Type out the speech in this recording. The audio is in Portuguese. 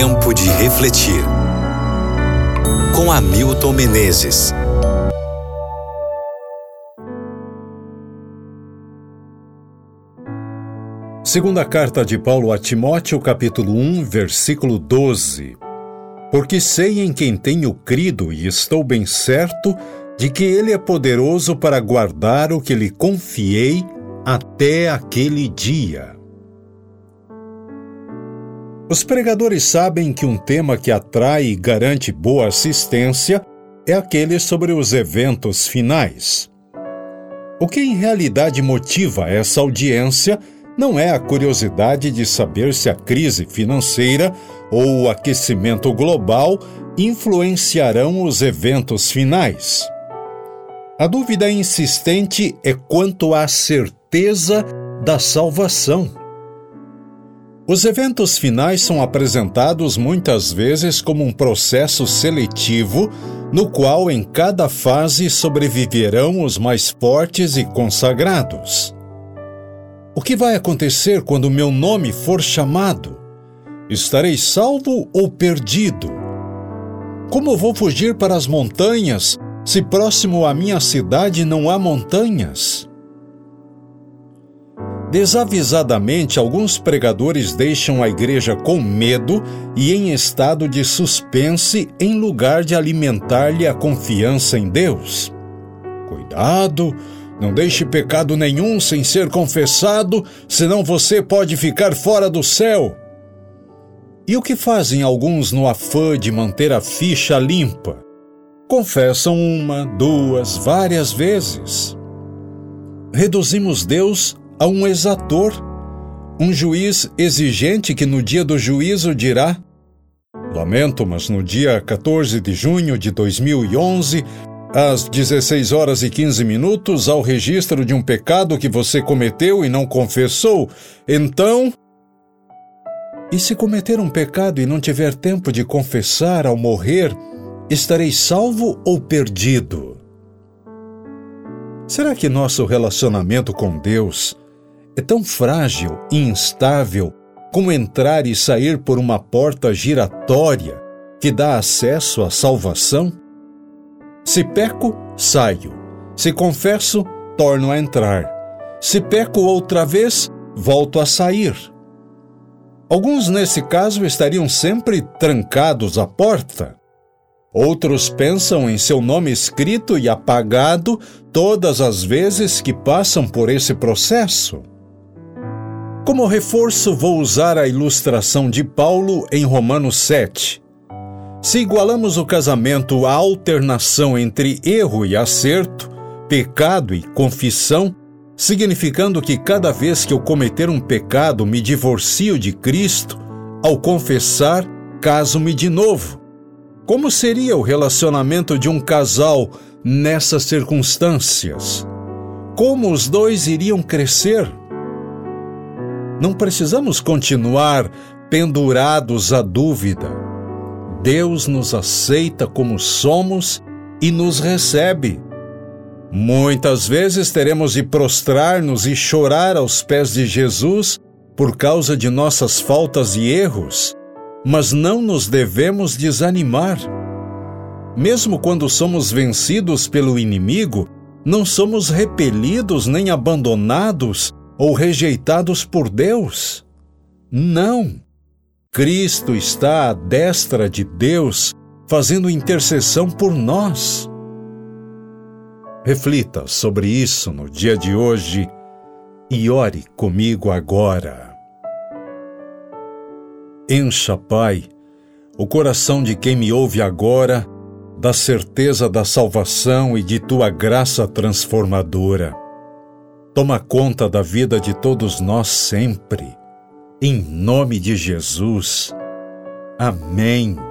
Tempo de refletir. Com Hamilton Menezes. Segunda carta de Paulo a Timóteo, capítulo 1, versículo 12. Porque sei em quem tenho crido e estou bem certo de que ele é poderoso para guardar o que lhe confiei até aquele dia. Os pregadores sabem que um tema que atrai e garante boa assistência é aquele sobre os eventos finais. O que em realidade motiva essa audiência não é a curiosidade de saber se a crise financeira ou o aquecimento global influenciarão os eventos finais. A dúvida insistente é quanto à certeza da salvação. Os eventos finais são apresentados muitas vezes como um processo seletivo no qual em cada fase sobreviverão os mais fortes e consagrados. O que vai acontecer quando meu nome for chamado? Estarei salvo ou perdido? Como vou fugir para as montanhas se próximo à minha cidade não há montanhas? Desavisadamente, alguns pregadores deixam a igreja com medo e em estado de suspense em lugar de alimentar-lhe a confiança em Deus. Cuidado, não deixe pecado nenhum sem ser confessado, senão você pode ficar fora do céu. E o que fazem alguns no afã de manter a ficha limpa? Confessam uma, duas, várias vezes. Reduzimos Deus a um exator, um juiz exigente que no dia do juízo dirá: Lamento, mas no dia 14 de junho de 2011, às 16 horas e 15 minutos, ao registro de um pecado que você cometeu e não confessou, então. E se cometer um pecado e não tiver tempo de confessar ao morrer, estarei salvo ou perdido? Será que nosso relacionamento com Deus é tão frágil e instável como entrar e sair por uma porta giratória que dá acesso à salvação? Se peco, saio. Se confesso, torno a entrar. Se peco outra vez, volto a sair. Alguns, nesse caso, estariam sempre trancados à porta. Outros pensam em seu nome escrito e apagado todas as vezes que passam por esse processo. Como reforço, vou usar a ilustração de Paulo em Romanos 7. Se igualamos o casamento à alternação entre erro e acerto, pecado e confissão, significando que cada vez que eu cometer um pecado me divorcio de Cristo, ao confessar, caso-me de novo. Como seria o relacionamento de um casal nessas circunstâncias? Como os dois iriam crescer? Não precisamos continuar pendurados à dúvida. Deus nos aceita como somos e nos recebe. Muitas vezes teremos de prostrar-nos e chorar aos pés de Jesus por causa de nossas faltas e erros, mas não nos devemos desanimar. Mesmo quando somos vencidos pelo inimigo, não somos repelidos nem abandonados ou rejeitados por Deus. Não! Cristo está à destra de Deus, fazendo intercessão por nós. Reflita sobre isso no dia de hoje e ore comigo agora. Encha, Pai, o coração de quem me ouve agora da certeza da salvação e de tua graça transformadora toma conta da vida de todos nós sempre. Em nome de Jesus. Amém.